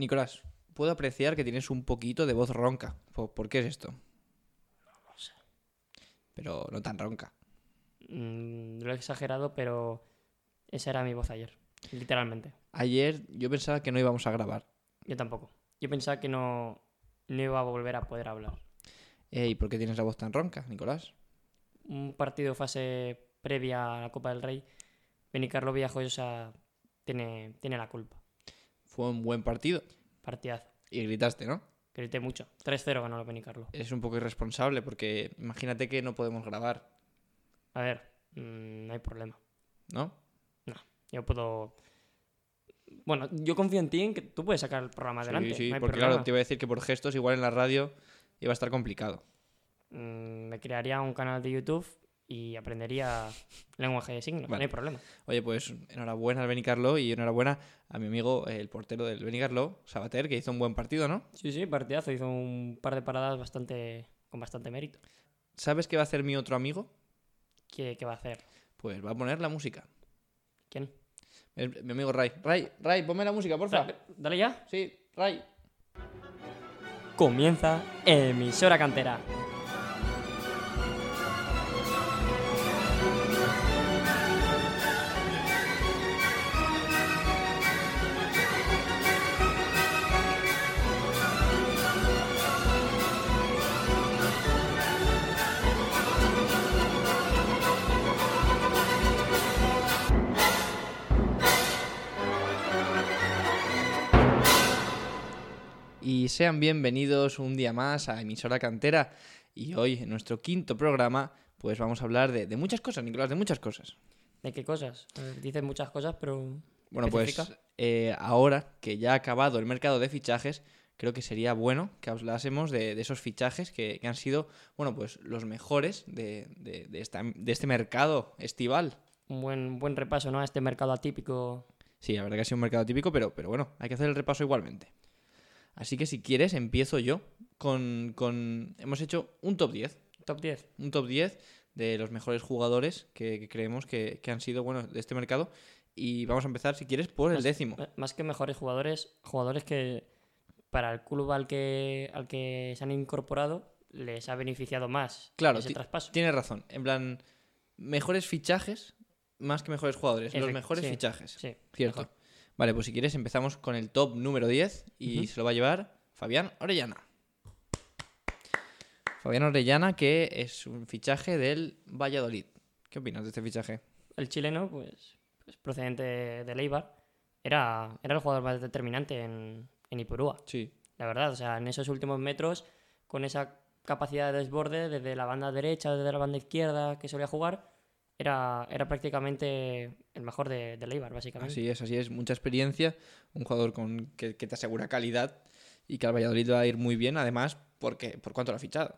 Nicolás, puedo apreciar que tienes un poquito de voz ronca. ¿Por, qué es esto? No sé. Pero no tan ronca. Mm, lo he exagerado, pero esa era mi voz ayer. Literalmente. Ayer yo pensaba que no íbamos a grabar. Yo tampoco. Yo pensaba que no, no iba a volver a poder hablar. Eh, ¿Y por qué tienes la voz tan ronca, Nicolás? Un partido fase previa a la Copa del Rey, Benicarlo Villajoyosa tiene, tiene la culpa. Fue un buen partido. Partidazo. Y gritaste, ¿no? Grité mucho. 3-0 ganó el Benicarlo. Es un poco irresponsable porque imagínate que no podemos grabar, A ver, mm, no hay problema. ¿no? Yo puedo. Bueno, yo confío en ti en que tú puedes sacar el programa adelante. sí, sí, no porque problema. claro, te iba a decir que por gestos igual en la radio iba a estar complicado. Mm, me crearía un canal de YouTube y aprendería lenguaje de signos. Vale. No hay problema. Oye, pues enhorabuena al Benicarlo y enhorabuena a mi amigo, el portero del Benicarlo, Sabater, que hizo un buen partido, ¿no? Sí, sí, partidazo. Hizo un par de paradas bastante con bastante mérito. ¿Sabes qué va a hacer mi otro amigo? ¿Qué, qué va a hacer? Pues va a poner la música. ¿Quién? Mi amigo Ray. Ray, Ray, ponme la música, porfa. Dale, dale ya. Sí, Ray. Comienza emisora cantera. Y sean bienvenidos un día más a Emisora Cantera. Y hoy, en nuestro quinto programa, pues vamos a hablar de, de muchas cosas, Nicolás, de muchas cosas. ¿De qué cosas? A ver, Dices muchas cosas, pero. Bueno, pues eh, ahora que ya ha acabado el mercado de fichajes, creo que sería bueno que hablásemos de, de esos fichajes que, que han sido, bueno, pues los mejores de, de- de esta- este mercado estival. Un buen, buen repaso, ¿no? A este mercado atípico. Sí, la verdad que ha sido un mercado típico, pero, pero bueno, hay que hacer el repaso igualmente. Así que si quieres, empiezo yo con, con... Hemos hecho un top 10. Top 10. Un top 10 de los mejores jugadores que, que creemos que, que han sido, bueno, de este mercado. Y vamos a empezar, si quieres, por el décimo. Más que mejores jugadores, jugadores que para el club al que, al que se han incorporado les ha beneficiado más Claro, ese traspaso. Tienes razón. En plan, mejores fichajes más que mejores jugadores. Los mejores sí, fichajes. Sí, Cierto. mejor. Vale, pues si quieres empezamos con el top número 10 y se lo va a llevar Fabián Orellana. Fabián Orellana, que es un fichaje del Valladolid. ¿Qué opinas de este fichaje? El chileno, pues, pues procedente de Leibar, era, era el jugador más determinante en, en Ipurúa. Sí. La verdad, o sea, en esos últimos metros, con esa capacidad de desborde desde la banda derecha, desde la banda izquierda que solía jugar, era, era prácticamente el mejor de, de Leibar, básicamente. Así es, así es. Mucha experiencia, un jugador con que, que te asegura calidad y que al Valladolid va a ir muy bien, además, porque por cuánto lo ha fichado.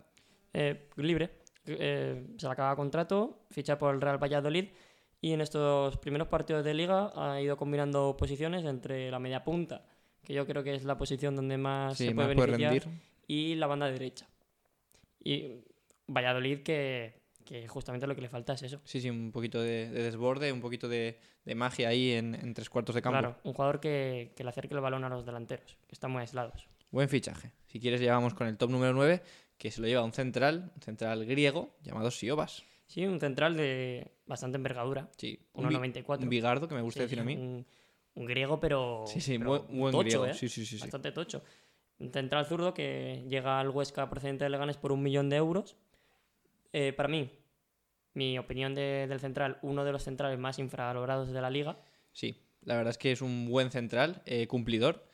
Eh, libre. Eh, se le acaba contrato, ficha por el Real Valladolid y en estos primeros partidos de liga ha ido combinando posiciones entre la media punta, que yo creo que es la posición donde más Sí, se más puede puede beneficiar, rendir. y la banda derecha. Y Valladolid que, que justamente lo que le falta es eso. Sí, sí, un poquito de, de desborde, un poquito de, de magia ahí en, en tres cuartos de campo. Claro, un jugador que, que le acerque el balón a los delanteros, que están muy aislados. Buen fichaje. Si quieres, llevamos con el top número 9, que se lo lleva un central, un central griego llamado Siobas. Sí, un central de bastante envergadura, Sí, un, vi- 1,94. un bigardo que me gusta Sí, decir sí, a mí. Un, un griego, pero. Sí, sí, pero buen, buen tocho, griego. ¿eh? Sí, sí, sí, sí. bastante tocho. Un central zurdo que llega al Huesca procedente de Leganés por un millón de euros. Eh, para mí, mi opinión de- del central, uno de los centrales más infravalorados de la liga. Sí, la verdad es que es un buen central, eh, cumplidor,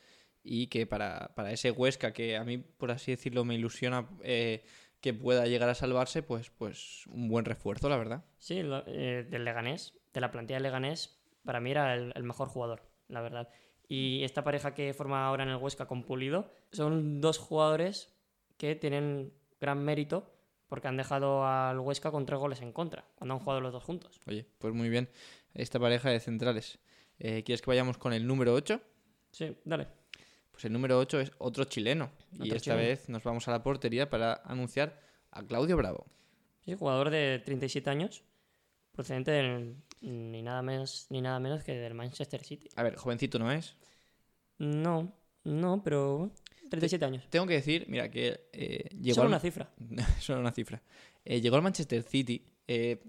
y que para, para ese Huesca, que a mí, por así decirlo, me ilusiona eh, que pueda llegar a salvarse, pues, pues un buen refuerzo, la verdad. Sí, lo- eh, del Leganés, de la plantilla del Leganés, para mí era el, el mejor jugador, la verdad. Y esta pareja que forma ahora en el Huesca con Pulido son dos jugadores que tienen gran mérito porque han dejado al Huesca con tres goles en contra, cuando han jugado los dos juntos. Oye, pues muy bien. Esta pareja de centrales. Eh, ¿Quieres que vayamos con el número 8? Sí, dale. Pues el número 8 es otro chileno. y esta chileno. vez nos vamos a la portería para anunciar a Claudio Bravo. Sí, jugador de 37 años, procedente del, ni nada menos ni nada menos que del Manchester City. A ver, jovencito no es. No, No, pero 37 años. Tengo que decir, mira, que eh, llegó Solo al- una cifra. Solo una cifra. Eh, llegó al Manchester City eh,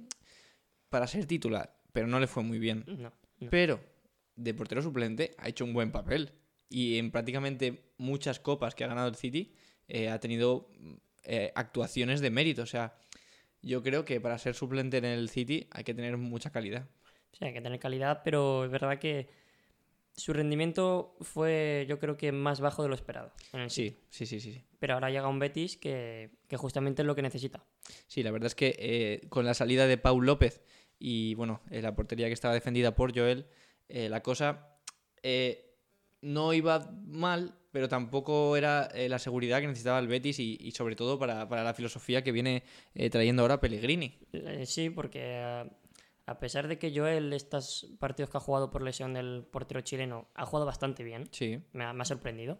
para ser titular, pero no le fue muy bien. No. no. Pero de portero suplente ha hecho un buen papel. Y en prácticamente muchas copas que ha ganado el City ha tenido eh, actuaciones de mérito. O sea, yo creo que para ser suplente en el City hay que tener mucha calidad. Sí, hay que tener calidad, pero es verdad que su rendimiento fue, yo creo que más bajo de lo esperado. en el City. Sí, sí, sí, sí. sí. Pero ahora llega un Betis que, que justamente es lo que necesita. Sí, la verdad es que eh, con la salida de Paul López y bueno, eh, la portería que estaba defendida por Joel, eh, la cosa no iba mal, pero tampoco era la seguridad que necesitaba el Betis y, y sobre todo para, para la filosofía que viene trayendo ahora Pellegrini. Sí, porque a pesar de que Joel, estos partidos que ha jugado por lesión del portero chileno, ha jugado bastante bien, Sí, me ha, me ha sorprendido.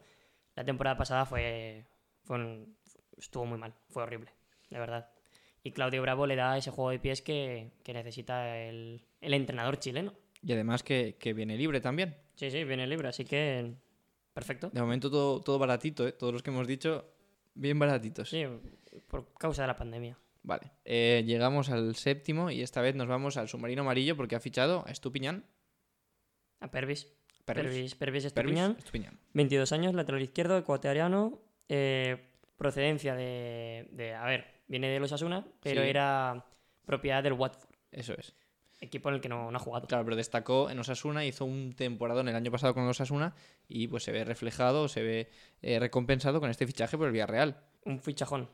La temporada pasada fue, fue un- estuvo muy mal, fue horrible, de verdad. Y Claudio Bravo le da ese juego de pies que, que necesita el, el entrenador chileno. y además que, que viene libre también. Sí, sí, viene libre, así que perfecto. De momento todo, todo baratito, ¿eh? todos los que hemos dicho, bien baratitos. Sí, por causa de la pandemia. Vale, eh, llegamos al séptimo y esta vez nos vamos al submarino amarillo porque ha fichado a Estupiñán. A Pervis. Pervis. Pervis, Pervis Pervis Estupiñán, Estupiñán. 22 años, lateral izquierdo, ecuatoriano, eh, procedencia de, de- A ver, viene de los Asuna, pero Sí. era propiedad del Watford, Eso es. equipo en el que no, no ha jugado. Claro, pero destacó en Osasuna, hizo un temporada el año pasado con Osasuna y pues se ve reflejado, se ve eh, recompensado con este fichaje por el Villarreal. Un fichajón.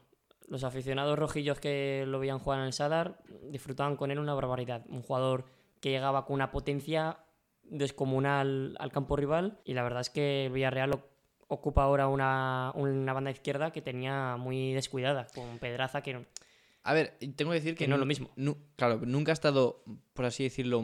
Los aficionados rojillos que lo veían jugar en el Sadar disfrutaban con él una barbaridad. Un jugador que llegaba con una potencia descomunal al campo rival y la verdad es que el Villarreal ocupa ahora una, una banda izquierda que tenía muy descuidada, con Pedraza que no- A ver, tengo que decir que, Que no es lo mismo. claro, nunca ha estado, por así decirlo,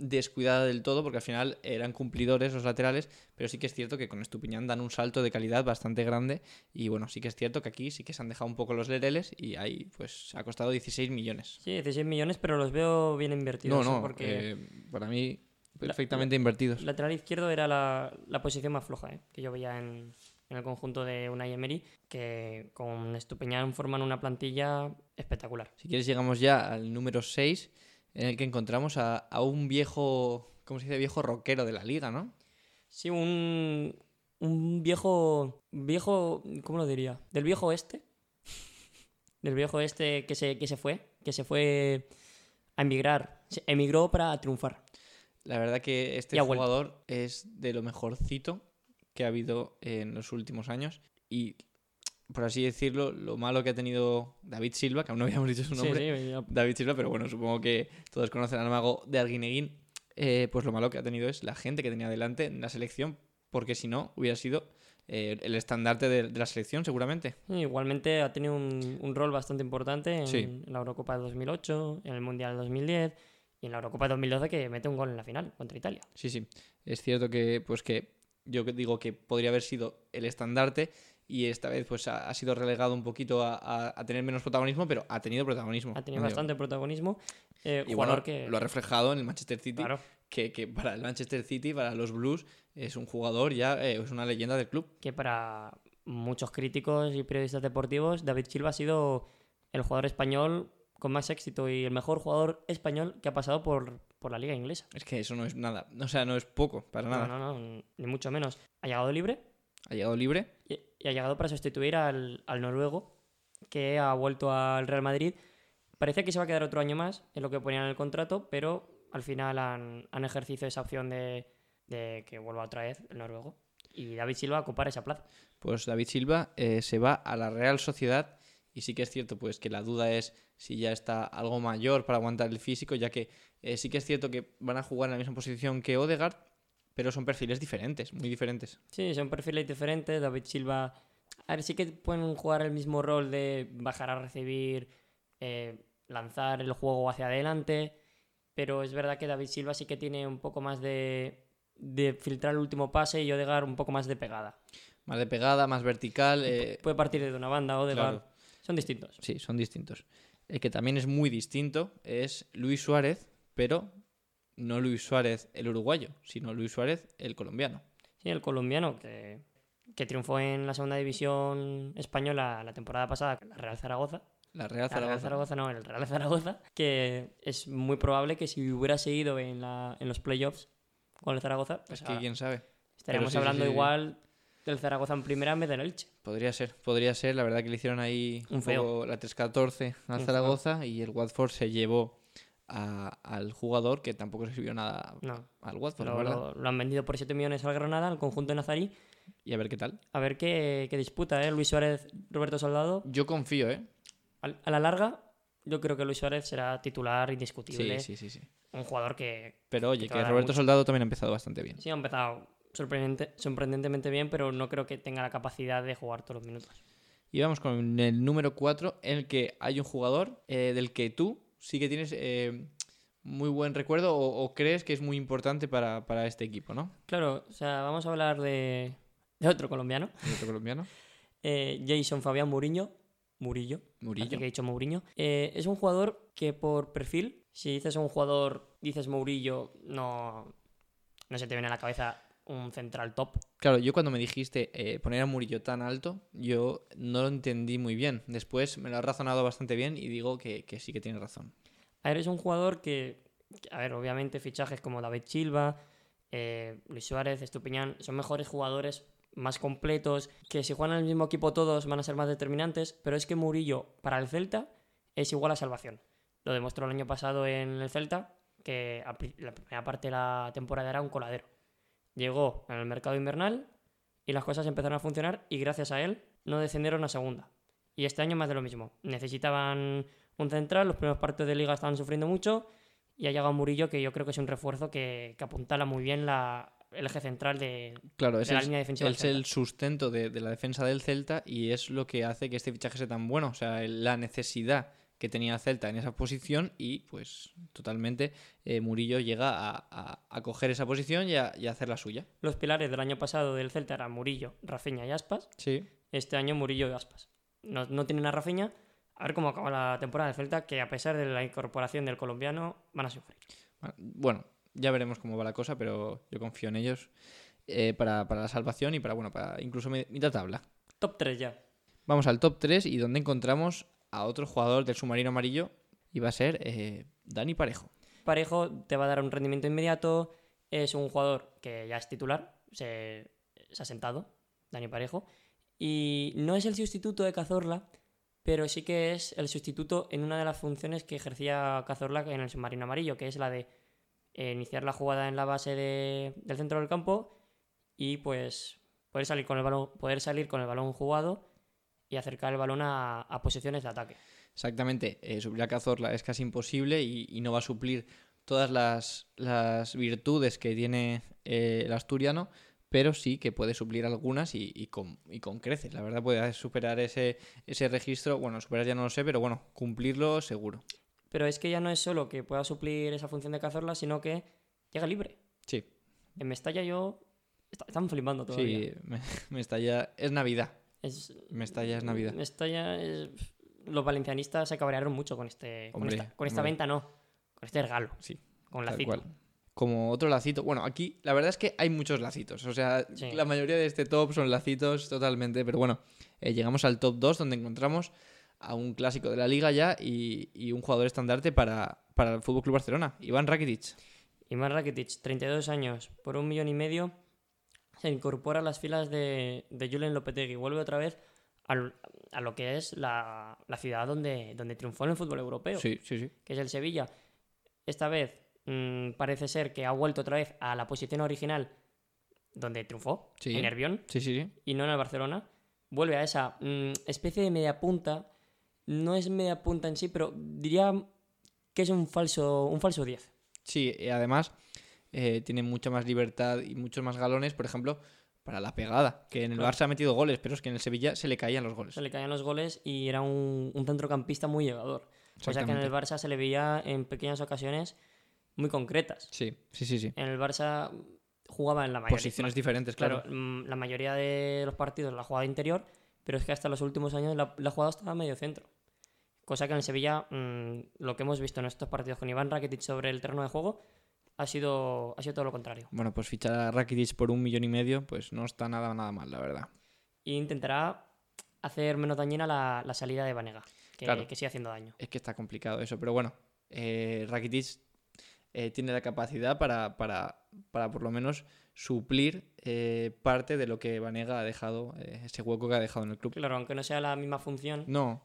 descuidada del todo, porque al final eran cumplidores los laterales, pero sí que es cierto que con Estupiñán dan un salto de calidad bastante grande y bueno, sí que es cierto que aquí sí que se han dejado un poco los lereles y ahí pues ha costado 16 millones. Sí, 16 millones, pero los veo bien No, invertidos. ¿eh? no, porque eh, para mí perfectamente invertidos. lateral izquierdo era la, la posición más floja ¿eh? que yo veía en, en el conjunto de Unai Emery, que con Estupiñán forman una plantilla espectacular. Si quieres llegamos ya al número 6, en el que encontramos a, a un viejo, ¿cómo se dice? Viejo rockero de la liga, ¿no? Sí, un, un viejo, viejo, ¿cómo lo diría? Del viejo oeste. Del viejo oeste que se, que se fue, que se fue a emigrar. Se emigró para triunfar. La verdad que este jugador es de lo mejorcito que ha habido en los últimos años y, por así decirlo, lo malo que ha tenido David Silva, que aún no habíamos dicho su Sí, nombre, sí, ya- David Silva, pero bueno, supongo que todos conocen al mago de Arguineguín, eh, pues lo malo que ha tenido es la gente que tenía delante en la selección, porque si no, hubiera sido eh, el estandarte de, de la selección seguramente. Sí, Igualmente ha tenido un, un rol bastante importante en, Sí. en la Eurocopa de 2008, en el Mundial de 2010 y en la Eurocopa de 2012 que mete un gol en la final contra Italia. Sí, sí. Es cierto que, pues que yo digo que podría haber sido el estandarte y esta vez pues ha, ha sido relegado un poquito a, a- a tener menos protagonismo, pero ha tenido protagonismo. Ha tenido digo. bastante protagonismo. Eh, Y jugador bueno, que... lo ha reflejado en el Manchester City, Claro, que, que para el Manchester City, para los Blues, es un jugador ya, eh, es una leyenda del club. que para muchos críticos y periodistas deportivos, David Silva ha sido el jugador español con más éxito y el mejor jugador español que ha pasado por, por la liga inglesa. Es que eso no es nada, o sea, no es poco, para nada. No, no, no, ni mucho menos. Ha llegado libre Ha llegado libre. y, y ha llegado para sustituir al, al noruego que ha vuelto al Real Madrid. Parece que se va a quedar otro año más en lo que ponían en el contrato, pero al final han, han ejercido esa opción de, de que vuelva otra vez el noruego. Y David Silva a ocupar esa plaza. Pues David Silva eh, se va a la Real Sociedad y sí que es cierto pues que la duda es si ya está algo mayor para aguantar el físico, ya que eh, sí que es cierto que van a jugar en la misma posición que Odegaard, pero son perfiles diferentes, muy diferentes. Sí, son perfiles diferentes. David Silva. A ver, sí que pueden jugar el mismo rol de bajar a recibir, eh, lanzar el juego hacia adelante. Pero es verdad que David Silva sí que tiene un poco más de, de filtrar el último pase y Odegaard un poco más de pegada. Más de pegada, más vertical. eh, Puede partir de una banda, Odegaard. claro. Son distintos. Sí, son distintos. El que también es muy distinto es Luis Suárez, pero no Luis Suárez el uruguayo, sino Luis Suárez el colombiano. Sí, el colombiano, que que triunfó en la segunda división española la temporada pasada, la Real Zaragoza. La Real La Real Zaragoza. Zaragoza no, el Real Zaragoza, que es muy probable que si hubiera seguido en, la, en los playoffs con el Zaragoza, pues Es que quién sabe. estaríamos sí, hablando sí. igual del Zaragoza en primera en vez del Elche. Podría ser, podría ser. La verdad que le hicieron ahí Un feo. la 3-14 al Zaragoza y el Watford se llevó a- al jugador que tampoco se sirvió nada No, al Watford, lo, lo- lo han vendido por 7 millones al Granada, al conjunto de Nazarí. Y a ver qué tal. A ver qué, qué disputa, ¿eh? Luis Suárez, Roberto Soldado. Yo confío, ¿eh? A la larga, yo creo que Luis Suárez será titular Sí, indiscutible. sí, sí, sí. Un jugador que Pero oye, que Roberto mucho. Soldado también ha empezado bastante bien. sí ha empezado sorprendente, sorprendentemente bien, pero no creo que tenga la capacidad de jugar todos los minutos. Y vamos con el número 4, en el que hay un jugador eh, del que tú sí que tienes eh, muy buen recuerdo o, o crees que es muy importante para, para este equipo, ¿no? Claro, o sea, vamos a hablar de, de otro colombiano, El otro colombiano. eh, Jason Fabián Muriño. Murillo. Murillo. Que he dicho Mourinho. Eh, es un jugador que por perfil, si dices un jugador, dices Mourillo, no, no se te viene a la cabeza un central top. Claro, yo cuando me dijiste eh, poner a Murillo tan alto, yo no lo entendí muy bien. Después me lo has razonado bastante bien y digo que, que sí que tienes razón. A ver, es un jugador que, a ver, obviamente fichajes como David Silva, eh, Luis Suárez, Estupiñán, son mejores jugadores, más completos, que si juegan en el mismo equipo todos van a ser más determinantes, pero es que Murillo para el Celta es igual a salvación. Lo demostró el año pasado en el Celta, que la primera parte de la temporada era un coladero. Llegó en el mercado invernal y las cosas empezaron a funcionar y gracias a él no descendieron a segunda. Y este año más de lo mismo. Necesitaban un central, los primeros partidos de liga estaban sufriendo mucho y ha llegado Murillo que yo creo que es un refuerzo que, que apuntala muy bien la, el eje central de, Claro, de es, la el, línea defensiva. es el sustento de, de la defensa del Celta y es lo que hace que este fichaje sea tan bueno. O sea, la necesidad que tenía Celta en esa posición y pues totalmente eh, Murillo llega a, a- a coger esa posición y a, y a hacer la suya. Los pilares del año pasado del Celta eran Murillo, Rafinha y Aspas. Sí. Este año Murillo y Aspas. No, no tienen a Rafinha. A ver cómo acaba la temporada del Celta, que a pesar de la incorporación del colombiano, van a sufrir. Bueno, ya veremos cómo va la cosa, pero yo confío en ellos eh, para, para la salvación y para, bueno, para incluso mi- mitad tabla. Top 3 ya. Vamos al top 3 y donde encontramos a otro jugador del submarino amarillo y va a ser eh, Dani Parejo. Parejo te va a dar un rendimiento inmediato. Es un jugador que ya es titular. Se, ha sentado, Dani Parejo. Y no es el sustituto de Cazorla, pero sí que es el sustituto en una de las funciones que ejercía Cazorla en el submarino amarillo, que es la de eh, iniciar la jugada en la base de- del centro del campo y pues poder salir con el poder salir con el balón jugado y acercar el balón a, a posiciones de ataque. Exactamente, eh, suplir a Cazorla es casi imposible y, y no va a suplir todas las, las virtudes que tiene eh, el asturiano, pero sí que puede suplir algunas y, y con, y con creces. La verdad puede superar ese, ese registro, bueno, superar ya no lo sé, pero bueno, cumplirlo seguro. Pero es que ya no es solo que pueda suplir esa función de Cazorla, sino que llega libre. Sí, En Mestalla yo... est- Están flipando todavía. sí, me, me está ya... Es Navidad, Es, Mestalla es Navidad. Mestalla es- Los valencianistas se cabrearon mucho con, este, con esta, con esta hombre. venta, no. Con este regalo. Sí, Con lacito. cual. Como otro lacito. Bueno, aquí la verdad es que hay muchos lacitos. O sea, Sí. la mayoría de este top son lacitos totalmente. Pero bueno, eh, llegamos al top 2 donde encontramos a un clásico de la liga ya y, y un jugador estandarte para, para el Fútbol Club Barcelona, Iván Rakitic. Iván Rakitic, 32 años, por un millón y medio, se incorpora a las filas de, de Julen Lopetegui. Vuelve otra vez al- a lo que es la, la ciudad donde, donde triunfó en el fútbol europeo. Sí, sí, sí. que es el Sevilla. Esta vez mm, parece ser que ha vuelto otra vez a la posición original donde triunfó, Sí. en Nervión, Sí, sí, sí. y no en el Barcelona. Vuelve a esa mm, especie de media punta. No es media punta en sí, pero diría que es un falso, un falso 10. Sí, y además eh, tiene mucha más libertad y muchos más galones, por ejemplo, para la pegada. Que en el. Barça ha metido goles, pero es que en el Sevilla se le caían los goles. Se le caían los goles y era un, un centrocampista muy llegador. Cosa que en el. Barça se le veía en pequeñas ocasiones muy concretas. Sí, sí, sí, sí. En el Barça jugaba en la mayoría. Posiciones diferentes, claro. Claro, mm, la mayoría de los partidos la jugada interior, pero es que hasta los últimos años la, la jugada estaba medio centro. Cosa que en el Sevilla, mm, lo que hemos visto en estos partidos con Iván Rakitic sobre el terreno de juego, ha sido, ha sido todo lo contrario. Bueno, pues fichar a Rakitic por un millón y medio, pues no está nada, nada mal, la verdad. e intentará hacer menos dañina la, la salida de Vanega, que, Claro. que sigue haciendo daño. Es que está complicado eso, pero bueno, eh, Rakitic eh, tiene la capacidad para, para, para por lo menos suplir eh, parte de lo que Vanega ha dejado, eh, ese hueco que ha dejado en el club. Claro, aunque no sea la misma función, No,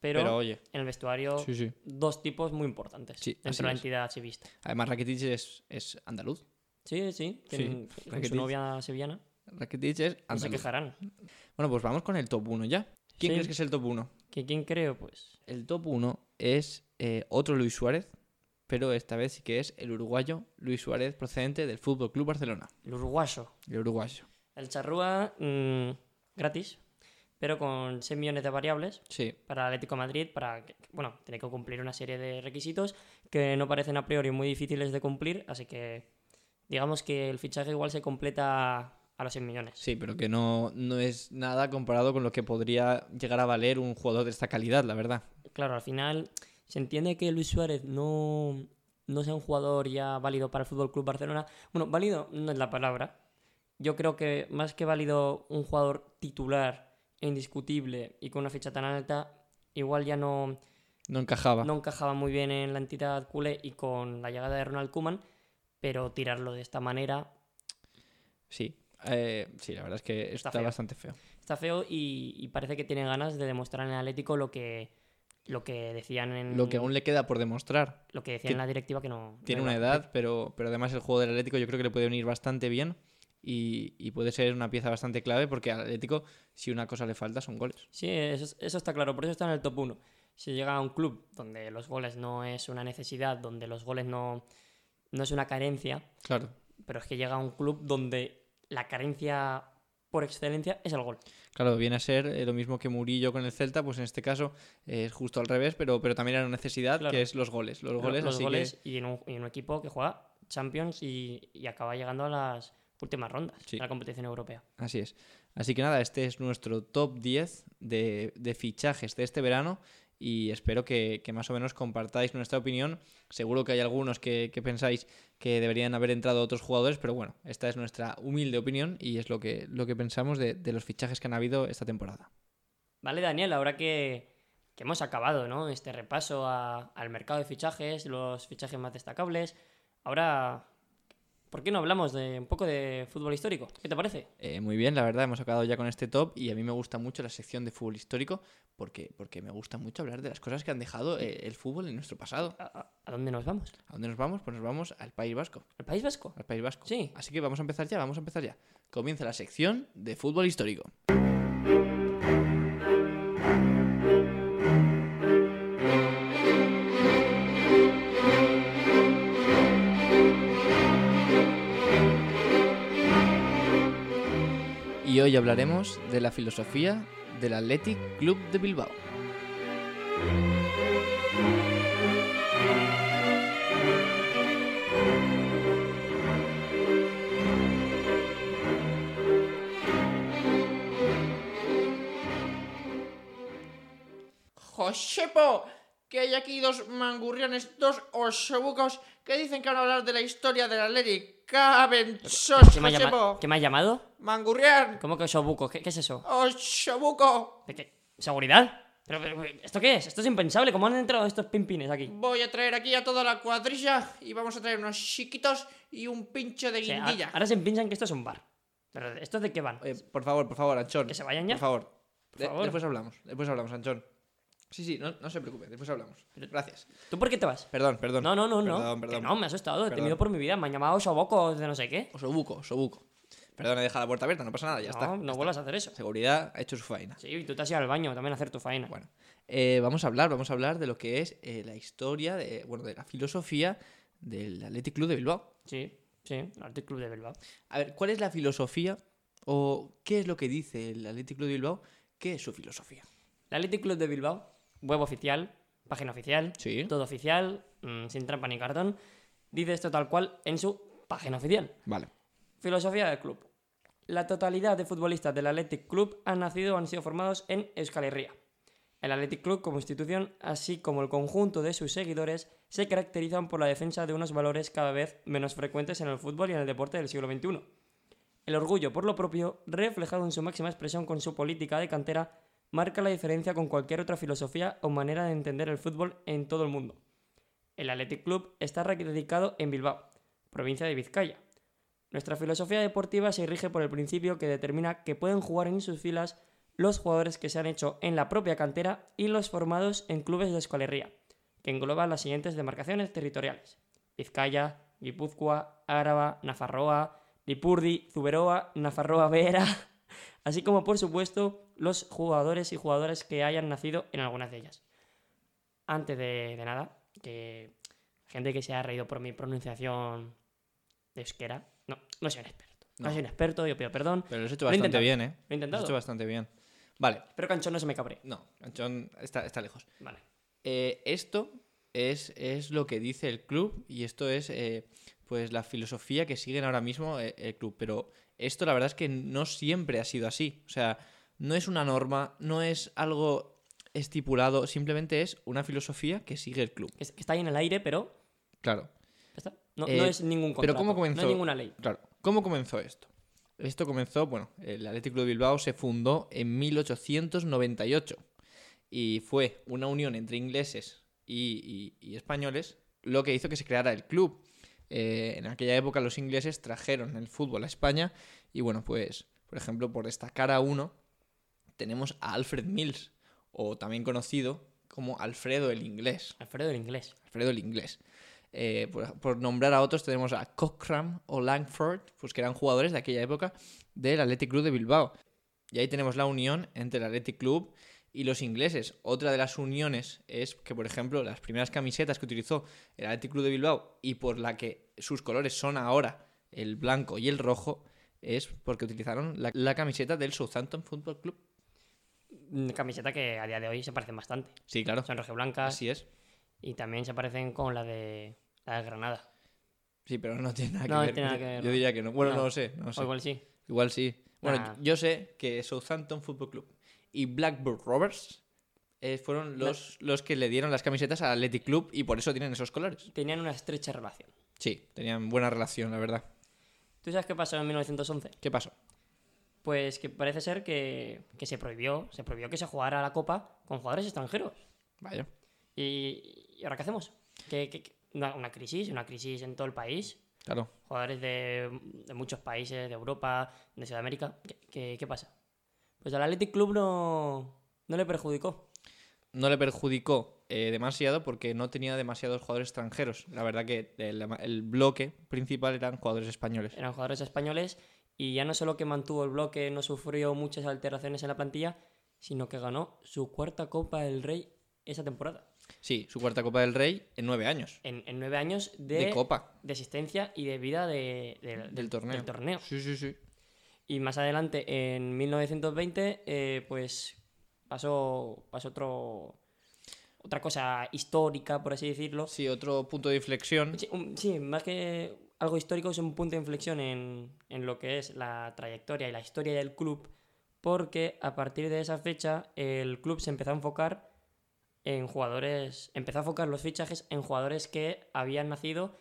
pero, pero, oye, en el vestuario sí, sí. dos tipos muy importantes dentro de la es. entidad chivista. Además, Rakitic es, es andaluz. Sí, sí, Rakitic. su novia sevillana, Rakitic es no se andaluz. quejarán. Bueno, pues vamos con el top 1 ya. ¿Quién crees que es el top 1? ¿Que ¿Quién creo? Pues El top 1 es eh, otro Luis Suárez, pero esta vez sí que es el uruguayo Luis Suárez procedente del Fútbol Club Barcelona. el uruguayo. El uruguayo. El charrúa mm, gratis, pero con 6 millones de variables Sí, para Atlético de Madrid, para bueno, tiene que cumplir una serie de requisitos que no parecen a priori muy difíciles de cumplir, así que digamos que el fichaje igual se completa a los 6 millones. sí, pero que no, no es nada comparado con lo que podría llegar a valer un jugador de esta calidad, la verdad. Claro, al final se entiende que Luis Suárez no, no sea un jugador ya válido para el Fútbol Club Barcelona. Bueno, válido no es la palabra. Yo creo que más que válido un jugador titular e indiscutible y con una ficha tan alta, igual ya no, No encajaba. no encajaba muy bien en la entidad culé y con la llegada de Ronald Koeman, pero tirarlo de esta manera Sí, eh, sí, la verdad es que está, feo. bastante feo. está feo y, y parece que tiene ganas de demostrar en el Atlético lo que, lo que decían en Lo que aún le queda por demostrar. lo que decía que en la directiva que no Tiene no una edad, pero, pero además el juego del Atlético yo creo que le puede venir bastante bien y, y puede ser una pieza bastante clave porque al Atlético, si una cosa le falta, son goles. Sí, eso, eso está claro, por eso está en el top 1. Si llega a un club donde los goles no es una necesidad, donde los goles no, no es una carencia, Claro. pero es que llega a un club donde la carencia por excelencia es el gol. Claro, viene a ser eh, lo mismo que Murillo con el Celta, pues en este caso eh, es justo al revés, pero, pero también era una necesidad Claro. que es los goles. Los goles, los así goles y, en un, y en un equipo que juega Champions y, y acaba llegando a las últimas rondas Sí. de la competición europea. así es. Así que nada, este es nuestro top 10 de, de fichajes de este verano y espero que, que más o menos compartáis nuestra opinión. Seguro que hay algunos que, que pensáis que deberían haber entrado otros jugadores, pero bueno, esta es nuestra humilde opinión y es lo que, lo que pensamos de, de los fichajes que han habido esta temporada. Vale, Daniel, ahora que, que hemos acabado ¿no? este repaso a- al mercado de fichajes, los fichajes más destacables, ahora, ¿por qué no hablamos de un poco de fútbol histórico? ¿Qué te parece? Eh, muy bien, la verdad, hemos acabado ya con este top y a mí me gusta mucho la sección de fútbol histórico porque, porque me gusta mucho hablar de las cosas que han dejado eh, el fútbol en nuestro pasado. ¿A, dónde nos vamos? ¿A dónde nos vamos? Pues nos vamos al País Vasco. ¿Al País Vasco? Al País Vasco. Sí. Así que vamos a empezar ya, vamos a empezar ya. Comienza la sección de fútbol histórico. Y hoy hablaremos de la filosofía del Athletic Club de Bilbao. Josepo, que hay aquí dos mangurriones, dos osobucos que dicen que van a hablar de la historia del Athletic. Caben sos, ¿Qué me, ha llama- Josepo. ¿Qué me ha llamado? Mangurrián, ¿Cómo que osobuco? ¿Qué, qué es eso? osobuco. ¿De qué? ¿Seguridad? ¿Pero, pero, ¿Esto qué es? Esto es impensable. ¿Cómo han entrado estos pimpines aquí? Voy a traer aquí a toda la cuadrilla y vamos a traer unos chiquitos y un pincho de O sea, guindilla. ahora se piensan que esto es un bar. ¿Pero estos de qué van? Eh, por favor, por favor, Anchón. ¿Que se vayan ya? Por favor. Después hablamos, después hablamos, Anchón. Sí, sí, no, no se preocupe, después hablamos. Gracias. ¿Tú por qué te vas? Perdón, perdón. No, no, no, no. Perdón, Que no, me ha asustado. He Perdón. temido por mi vida. Me han llamado soboco de no sé qué. Osobuco, Osobuco. Perdón, he dejado la puerta abierta, no pasa nada, ya no, está. no vuelvas a hacer eso. Seguridad ha hecho su faena. Sí, y tú te has ido al baño también a hacer tu faena. Bueno, eh, vamos a hablar, vamos a hablar de lo que es eh, la historia, de, bueno, de la filosofía del Athletic Club de Bilbao. Sí, sí, el Athletic Club de Bilbao. A ver, ¿cuál es la filosofía o qué es lo que dice el Athletic Club de Bilbao? ¿Qué es su filosofía? El Athletic Club de Bilbao, web oficial, página oficial, Sí. todo oficial, mm, sin trampa ni cartón, dice esto tal cual en su página oficial. Vale. Filosofía del club. La totalidad de futbolistas del Athletic Club han nacido o han sido formados en Euskal Herria. El Athletic Club como institución, así como el conjunto de sus seguidores, se caracterizan por la defensa de unos valores cada vez menos frecuentes en el fútbol y en el deporte del siglo XXI. El orgullo por lo propio, reflejado en su máxima expresión con su política de cantera, marca la diferencia con cualquier otra filosofía o manera de entender el fútbol en todo el mundo. El Athletic Club está radicado en Bilbao, provincia de Vizcaya. Nuestra filosofía deportiva se rige por el principio que determina que pueden jugar en sus filas los jugadores que se han hecho en la propia cantera y los formados en clubes de escualería, que engloban las siguientes demarcaciones territoriales: Vizcaya, Guipúzcoa, Áraba, Nafarroa, Lipurdi, Zuberoa, Nafarroa Vera, así como por supuesto los jugadores y jugadoras que hayan nacido en algunas de ellas. Antes de, de nada, que gente que se ha reído por mi pronunciación de euskera, no, no soy un experto. No, No. soy un experto, yo pido perdón. Pero lo has hecho Lo he bastante bien, ¿eh? Lo he Lo intentado. has hecho bastante bien. Vale, Pero Canchón no se me cabre. no, Anchón está, está lejos. Vale. Eh, esto es, es lo que dice el club y esto es eh, pues la filosofía que siguen ahora mismo eh, el club. Pero esto la verdad es que no siempre ha sido así. O sea, no es una norma, no es algo estipulado, simplemente es una filosofía que sigue el club. Que está ahí en el aire, pero. Claro. está. No, Eh, no es ningún pero contrato. ¿cómo comenzó? No es ninguna ley. Claro. ¿Cómo comenzó esto? Esto comenzó, bueno, el Atlético de Bilbao se fundó en 1898 y fue una unión entre ingleses y, y- y españoles lo que hizo que se creara el club. Eh, en aquella época los ingleses trajeron el fútbol a España y bueno, pues, por ejemplo, por destacar a uno, tenemos a Alfred Mills, o también conocido como Alfredo el Inglés. Alfredo el inglés. Alfredo el inglés. Eh, por, por nombrar a otros tenemos a Cochran o Langford, pues que eran jugadores de aquella época del Athletic Club de Bilbao. Y ahí tenemos la unión entre el Athletic Club y los ingleses. Otra de las uniones es que, por ejemplo, las primeras camisetas que utilizó el Athletic Club de Bilbao y por la que sus colores son ahora el blanco y el rojo es porque utilizaron la, la camiseta del Southampton Football Club. Mm, Camiseta que a día de hoy se parecen bastante. Sí, claro. Son rojiblancas Así es. y también se parecen con la de, la de Granada. Sí, pero no tiene nada que No ver. tiene nada que ver, Yo diría que no. Bueno, No. no, lo sé. No lo sé. O igual sí. Igual sí. Bueno, Nah. yo sé que Southampton Football Club y Blackburn Rovers eh, fueron los, los que le dieron las camisetas al Athletic Club y por eso tienen esos colores. Tenían una estrecha relación. Sí, tenían buena relación, la verdad. ¿Tú sabes qué pasó en 1911? ¿Qué pasó? Pues que parece ser que, que se prohibió, se prohibió que se jugara la Copa con jugadores extranjeros. Vaya. ¿Y, y ahora qué hacemos? ¿Qué, qué- qué- una, una crisis, una crisis en todo el país. Claro. Jugadores de, de muchos países, de Europa, de Sudamérica. ¿Qué, qué- qué pasa? Pues al Athletic Club no, no le perjudicó. No le perjudicó eh, demasiado porque no tenía demasiados jugadores extranjeros. La verdad que el, el bloque principal eran jugadores españoles. Eran jugadores españoles y ya no solo que mantuvo el bloque, no sufrió muchas alteraciones en la plantilla, sino que ganó su cuarta Copa del Rey esa temporada. Sí, su cuarta Copa del Rey en nueve años. En, en nueve años de, De Copa. de existencia y de vida de- de- Del torneo. del torneo. Sí, sí, sí. Y más adelante, en 1920, eh, pues pasó, pasó otro, otra cosa histórica, por así decirlo. Sí, otro punto de inflexión. Sí, un- sí, más que algo histórico, es un punto de inflexión en, en lo que es la trayectoria y la historia del club, porque a partir de esa fecha el club se empezó a enfocar en jugadores, empezó a enfocar los fichajes en jugadores que habían nacido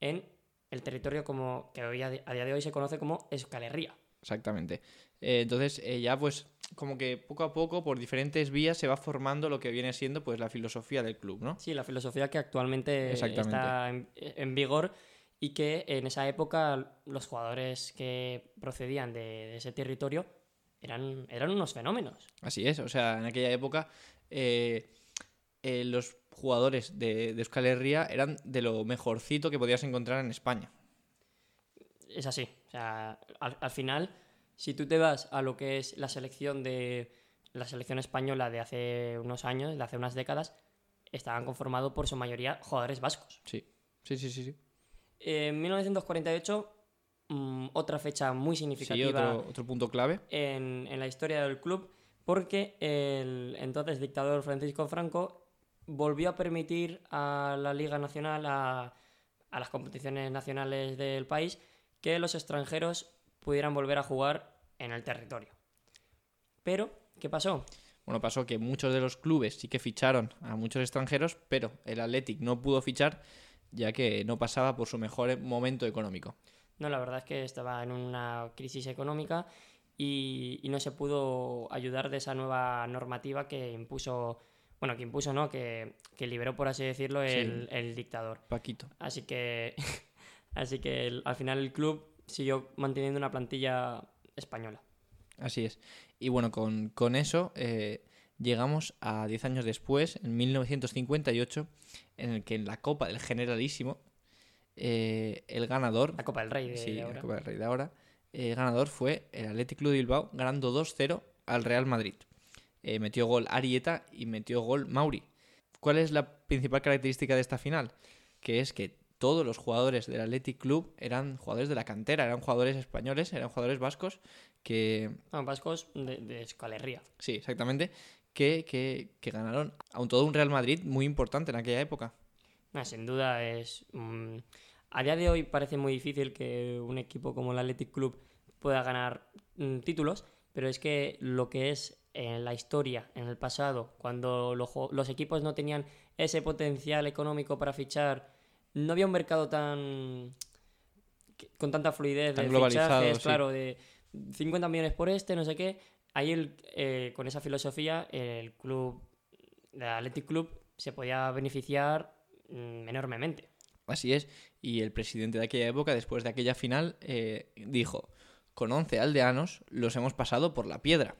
en el territorio como que hoy a día de hoy se conoce como Euskal Herria. Exactamente. Eh, entonces, eh, ya pues, como que poco a poco, por diferentes vías, se va formando lo que viene siendo pues la filosofía del club, ¿no? Sí, la filosofía que actualmente está en, en vigor y que en esa época los jugadores que procedían de, de ese territorio eran, eran unos fenómenos. Así es. O sea, en aquella época, eh, eh, los jugadores de, de Euskal Herria eran de lo mejorcito que podías encontrar en España. Es así. O sea, al, al final, si tú te vas a lo que es la selección de la selección española de hace unos años, de hace unas décadas, estaban conformados por su mayoría jugadores vascos. Sí. Sí, sí, sí. sí. En 1948, mm, otra fecha muy Sí, significativa. otro, otro punto clave. en, en la historia del club porque el entonces dictador Francisco Franco volvió a permitir a la Liga Nacional, a, a las competiciones nacionales del país, que los extranjeros pudieran volver a jugar en el territorio. Pero, ¿qué pasó? Bueno, pasó que muchos de los clubes sí que ficharon a muchos extranjeros, pero el Athletic no pudo fichar ya que no pasaba por su mejor momento económico. No, la verdad es que estaba en una crisis económica y, y no se pudo ayudar de esa nueva normativa que impuso, bueno, que impuso, ¿no? Que, que liberó, por así decirlo, el, el dictador. Paquito. Así que, así que el- al final el club siguió manteniendo una plantilla española. Así es. Y bueno, con, con eso eh, llegamos a 10 años después, en 1958, en el que en la Copa del Generalísimo, eh, el ganador, La Copa del Rey de, sí, de la ahora. Copa del Rey de ahora, eh, el ganador fue el Athletic Club de Bilbao, ganando 2-0 al Real Madrid. Eh, metió gol Arieta y metió gol Mauri. ¿Cuál es la principal característica de esta final? Que es que todos los jugadores del Athletic Club eran jugadores de la cantera, eran jugadores españoles, eran jugadores vascos que Ah, vascos de, de Escalerría. Sí, exactamente. Que, que, que ganaron a todo un Real Madrid muy importante en aquella época. Ah, sin duda es. mm, a día de hoy parece muy difícil que un equipo como el Athletic Club pueda ganar mm, títulos, pero es que lo que es en la historia, en el pasado, cuando lo los equipos no tenían ese potencial económico para fichar, no había un mercado tan. con tanta fluidez Tan de globalizado, fichajes, sí. claro, de 50 millones por este, no sé qué. Ahí, el- eh, con esa filosofía, el club, el Athletic Club, se podía beneficiar mm, enormemente. Así es. Y el presidente de aquella época, después de aquella final, eh, dijo, con 11 aldeanos los hemos pasado por la piedra.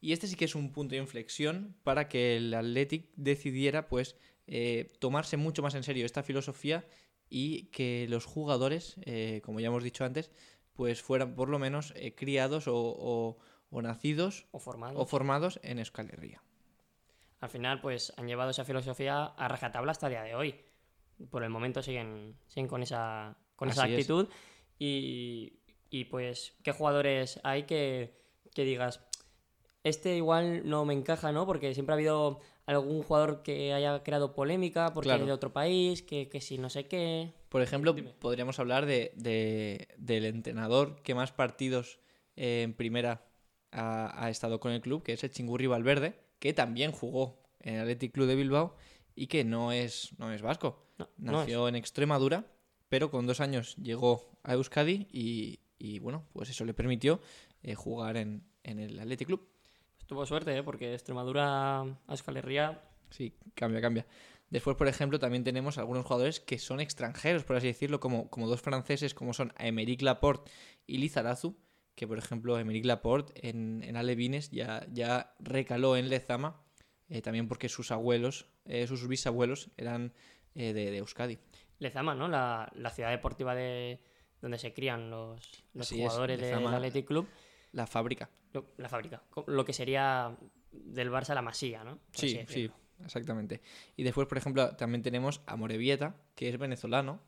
Y este sí que es un punto de inflexión para que el Athletic decidiera pues eh, tomarse mucho más en serio esta filosofía y que los jugadores, eh, como ya hemos dicho antes, pues fueran por lo menos eh, criados o, o- o nacidos O formado. o formados en Euskal Herria. Al final, pues han llevado esa filosofía a rajatabla hasta el día de hoy. Por el momento siguen, siguen con esa, con esa es. actitud. Y, y, pues, ¿qué jugadores hay que, que digas? Este igual no me encaja, ¿no? Porque siempre ha habido algún jugador que haya creado polémica porque Claro. es de otro país, que, que si no sé qué. Por ejemplo, podríamos hablar de, de- del entrenador que más partidos eh, en primera ha, ha estado con el club, que es el Chingurri Valverde, que también jugó en el Athletic Club de Bilbao y que no es, no es vasco. No, no es. Nació en Extremadura, pero con dos años llegó a Euskadi y, y, bueno, pues eso le permitió eh, jugar en, en el Athletic Club. Tuvo suerte, ¿eh? Porque Extremadura a Euskal Herria Sí, cambia, cambia. Después, por ejemplo, también tenemos algunos jugadores que son extranjeros, por así decirlo, como, como dos franceses, como son Emeric Laporte y Lizarazu, que por ejemplo Emeric Laporte en, en Alevines ya, ya recaló en Lezama, eh, también porque sus abuelos, eh, sus bisabuelos eran eh, de, de Euskadi. Lezama, ¿no? La, la ciudad deportiva de donde se crían los, los Así es, jugadores del Lezama. Athletic Club. La fábrica. Lo- la fábrica. Lo que sería del Barça la Masía, ¿no? Por Sí, sí, exactamente. Y después, por ejemplo, también tenemos a Morevieta, que es venezolano,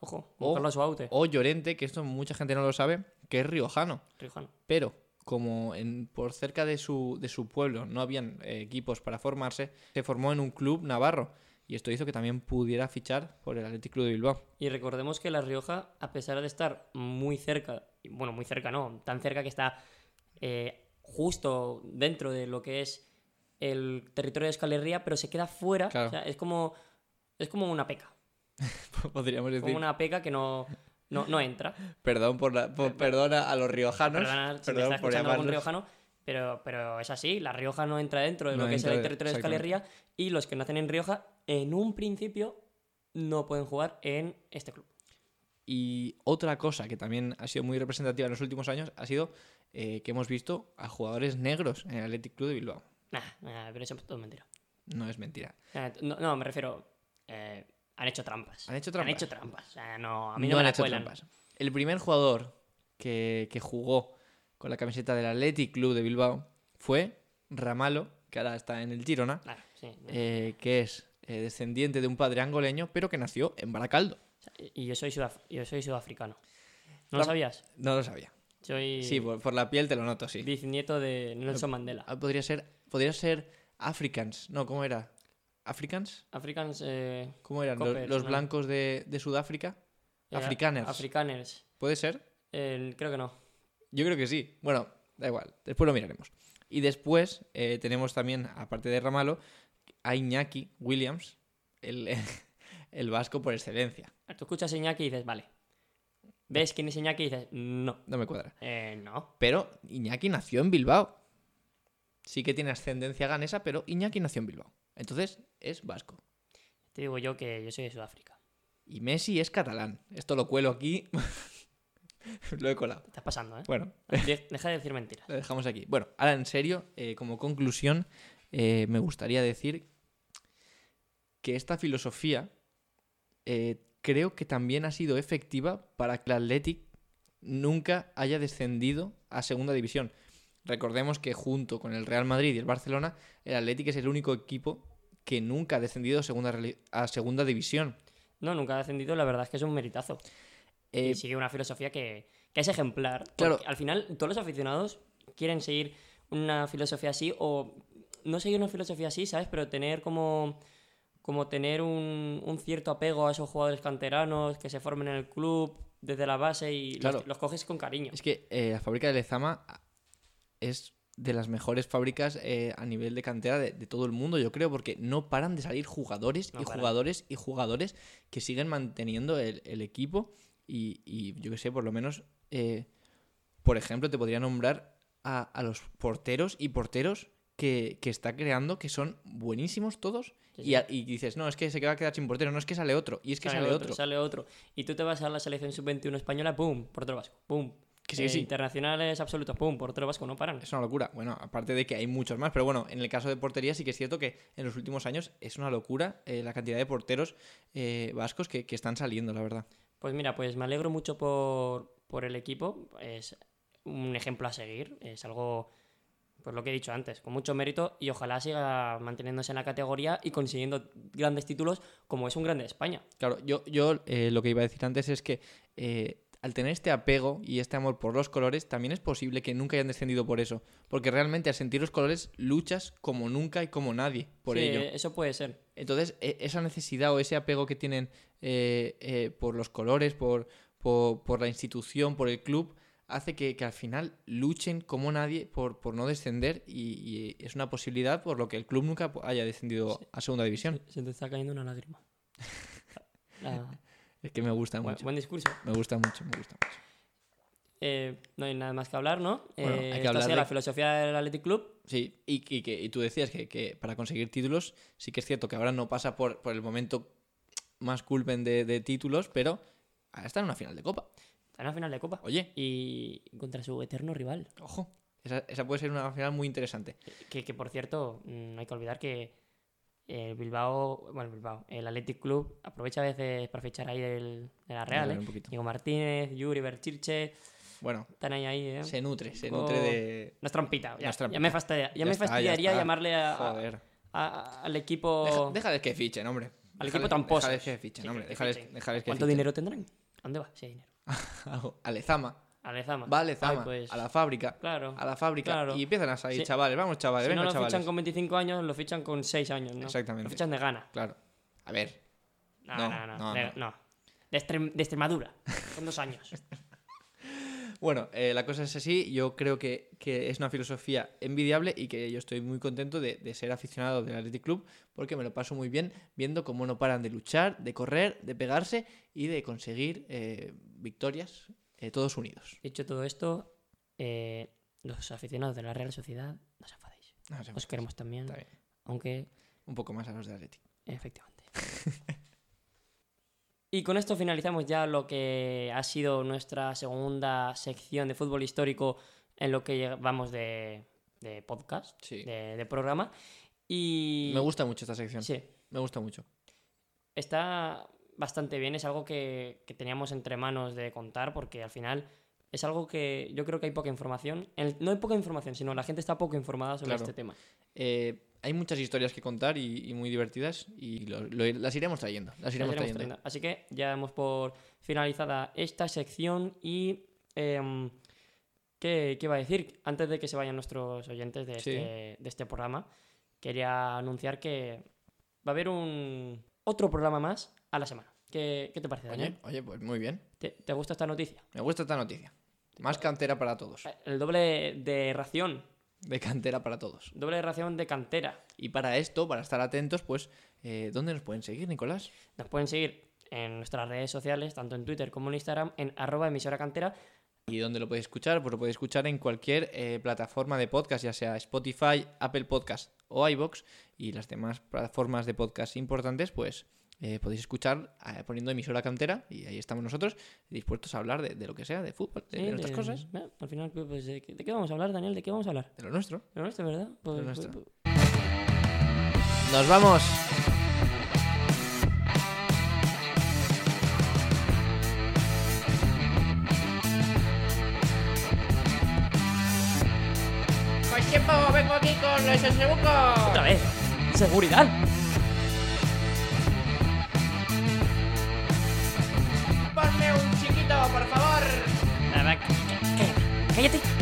Ojo, O- Carlos Baute, o Llorente, que esto mucha gente no lo sabe, que es riojano. riojano. Pero como en, por cerca de su, de su pueblo no habían eh, equipos para formarse, se formó en un club navarro. Y esto hizo que también pudiera fichar por el Athletic Club de Bilbao. Y recordemos que La Rioja, a pesar de estar muy cerca, bueno, muy cerca no, tan cerca que está eh, justo dentro de lo que es el territorio de Escalerría, pero se queda fuera. Claro. O sea, es como, es como una peca. Podríamos decir. Como una peca que no, no, no entra. Perdón por la, por- perdona a los riojanos. Perdona si me perdón está por algún riojano, pero, pero es así. La Rioja no entra dentro de No lo que es el territorio de. Escalerría y los que nacen en Rioja, en un principio, no pueden jugar en este club. Y otra cosa que también ha sido muy representativa en los últimos años ha sido eh, que hemos visto a jugadores negros en el Athletic Club de Bilbao. Nah, nah, pero eso es todo mentira. No es mentira. Nah, no, no, me refiero. eh, han hecho trampas. ¿Han hecho Han trampas? hecho trampas. O sea, no, a mí no, no me han hecho trampas. El primer jugador que, que jugó con la camiseta del Athletic Club de Bilbao fue Ramalo, que ahora está en el Girona, Claro, sí. eh, que es eh, descendiente de un padre angoleño, pero que nació en Baracaldo. Y yo soy, sudaf- yo soy sudafricano. ¿No La- lo sabías? No lo sabía. Soy Sí, por, por la piel te lo noto, sí. bisnieto de Nelson Mandela. Ah, Podría ser, podría ser Africans. No, ¿cómo era? ¿Africans? Africans. Eh, ¿Cómo eran? Los, Coppers, los ¿no? blancos de, de Sudáfrica. eh, Afrikaners. Afrikaners. ¿Puede ser? Eh, creo que no. Yo creo que sí. Bueno, da igual. Después lo miraremos. Y después eh, tenemos también, aparte de Ramalo, a Iñaki Williams, el, el vasco por excelencia. Tú escuchas a Iñaki y dices, vale. ves quién es Iñaki y dices, no, No me cuadra. eh, no. Pero Iñaki nació en Bilbao. Sí que tiene ascendencia ganesa, pero Iñaki nació en Bilbao. Entonces es vasco. Te digo yo que yo soy de Sudáfrica. Y Messi es catalán. Esto lo cuelo aquí. lo he colado. Te estás pasando, ¿eh? Bueno, De- Deja de decir mentiras. lo dejamos aquí. Bueno, ahora en serio, eh, como conclusión, eh, me gustaría decir que esta filosofía eh, creo que también ha sido efectiva para que el Athletic nunca haya descendido a segunda división. Recordemos que junto con el Real Madrid y el Barcelona, el Athletic es el único equipo que nunca ha descendido a segunda, a segunda división. No, nunca ha descendido, la verdad es que es un meritazo. Eh, y sigue una filosofía que, que es ejemplar. Claro. Al final, todos los aficionados quieren seguir una filosofía así o no seguir una filosofía así, ¿sabes? Pero tener como, como tener un, un cierto apego a esos jugadores canteranos que se formen en el club desde la base y los- coges con cariño. Es que eh, la fábrica de Lezama es de las mejores fábricas eh, a nivel de cantera de, de todo el mundo, yo creo, porque no paran de salir jugadores No y paran. jugadores y jugadores que siguen manteniendo el, el equipo. Y, y yo que sé, por lo menos, eh, por ejemplo, te podría nombrar a, a los porteros y porteros que, que está creando, que son buenísimos todos. Sí, Y, sí. a- y dices, no, es que se va a quedar sin portero, no es que sale otro, y es que sale, otro. Sale otro. Y tú te vas a la selección sub-21 española, ¡pum! Portero vasco, ¡pum! Que sí, Eh, sí. Internacionales absolutos, ¡pum! Portero vasco, no paran. Es una locura. Bueno, aparte de que hay muchos más, pero bueno, en el caso de portería sí que es cierto que en los últimos años es una locura eh, la cantidad de porteros eh, vascos que, que están saliendo, la verdad. Pues mira, pues me alegro mucho por, por el equipo. Es un ejemplo a seguir. Es algo, pues lo que he dicho antes, con mucho mérito y ojalá siga manteniéndose en la categoría y consiguiendo grandes títulos como es un grande de España. Claro, yo, yo eh, lo que iba a decir antes es que eh, al tener este apego y este amor por los colores, también es posible que nunca hayan descendido por eso. Porque realmente al sentir los colores luchas como nunca y como nadie por Sí, ello. Eso puede ser. Entonces, e- esa necesidad o ese apego que tienen eh, eh, por los colores, por, por, por la institución, por el club, hace que, que al final luchen como nadie por, por no descender y, y es una posibilidad por lo que el club nunca haya descendido a segunda división. Se te está cayendo una lágrima. Ah, Es que me gusta buen, mucho. buen discurso. Me gusta mucho, me gusta mucho. Eh, no hay nada más que hablar, ¿no? Bueno, Eh, hay que hablar de- la filosofía del Athletic Club. Sí, y, y que, y tú decías que, que para conseguir títulos, sí que es cierto que ahora no pasa por, por el momento más culpen de, de títulos, pero ahora está en una final de Copa. En la final de Copa. Oye, Y contra su eterno rival. ojo, esa, esa puede ser una final muy interesante. Que, que, por cierto, mm, no hay que olvidar que el Bilbao, bueno, el Bilbao, el Athletic Club aprovecha a veces para fichar ahí del, de la Real, ¿eh? Diego Martínez, Yuri Berchirche, Bueno, están ahí, ahí, ¿eh? se nutre, se nutre de... No es trampita, ya, me, fastidia- ya Ya me está, fastidiaría llamarle a- a- Joder. a- al equipo... Deja- déjales que fichen, hombre. Al Déjales- equipo tramposo. Déjales que fichen, hombre. Déjales, déjales que ¿Cuánto fichen. dinero tendrán? ¿A dónde va? Hay dinero. A Lezama. A Lezama. Va a Lezama, Ay, pues, a la fábrica. Claro. A la fábrica. claro. Y empiezan a salir, Sí. chavales. Vamos, chavales, si venga, no lo chavales. fichan con 25 años, lo fichan con 6 años, ¿no? Exactamente. Lo fichan de gana. Claro. A ver, No, No, no, no. no, de, no. de Extremadura. Con dos años. Bueno, eh, la cosa es así. Yo creo que, que es una filosofía envidiable y que yo estoy muy contento de, de ser aficionado del Athletic Club porque me lo paso muy bien viendo cómo no paran de luchar, de correr, de pegarse y de conseguir eh, victorias eh, todos unidos. Dicho todo esto, eh, los aficionados de la Real Sociedad, no os enfadéis. No sé, Os queremos también, aunque Un poco más a los de Athletic. efectivamente. y con esto finalizamos ya lo que ha sido nuestra segunda sección de fútbol histórico en lo que llevamos de, de podcast, Sí. de, de programa. Y Me gusta mucho esta sección. Sí, Me gusta mucho. está bastante bien, es algo que, que teníamos entre manos de contar porque al final es algo que yo creo que hay poca información. No hay poca información, sino la gente está poco informada sobre Claro. este tema. Eh, hay muchas historias que contar y, y muy divertidas y lo- lo- las iremos trayendo. Las Las iremos iremos trayendo. trayendo. Así que ya hemos por finalizada esta sección y... em, ¿qué, qué iba a decir? Antes de que se vayan nuestros oyentes de Sí. este, de este programa, quería anunciar que va a haber un otro programa más a la semana. ¿Qué, qué te parece, Daniel? Oye, oye, pues muy bien. ¿Te, te gusta esta noticia? Me gusta esta noticia. Más cantera para todos. El doble de ración, De cantera para todos. doble ración de cantera. Y para esto, para estar atentos, pues, eh, ¿dónde nos pueden seguir, Nicolás? Nos pueden seguir en nuestras redes sociales, tanto en Twitter como en Instagram, en arroba emisora cantera. ¿Y dónde lo podéis escuchar? Pues lo podéis escuchar en cualquier eh, plataforma de podcast, ya sea Spotify, Apple Podcast o iBox y las demás plataformas de podcast importantes, pues eh, podéis escuchar eh, poniendo emisora cantera y ahí estamos nosotros dispuestos a hablar de, de lo que sea, de fútbol, de, Sí, de nuestras cosas, al final, pues, ¿de, qué- de qué vamos a hablar, Daniel? ¿De qué vamos a hablar? de lo nuestro. De lo nuestro, ¿verdad? Pues- lo pues- nuestro. pues- ¡Nos vamos! Con tiempo vengo aquí con los ¡Otra vez! ¡Seguridad! Por favor. Cállate.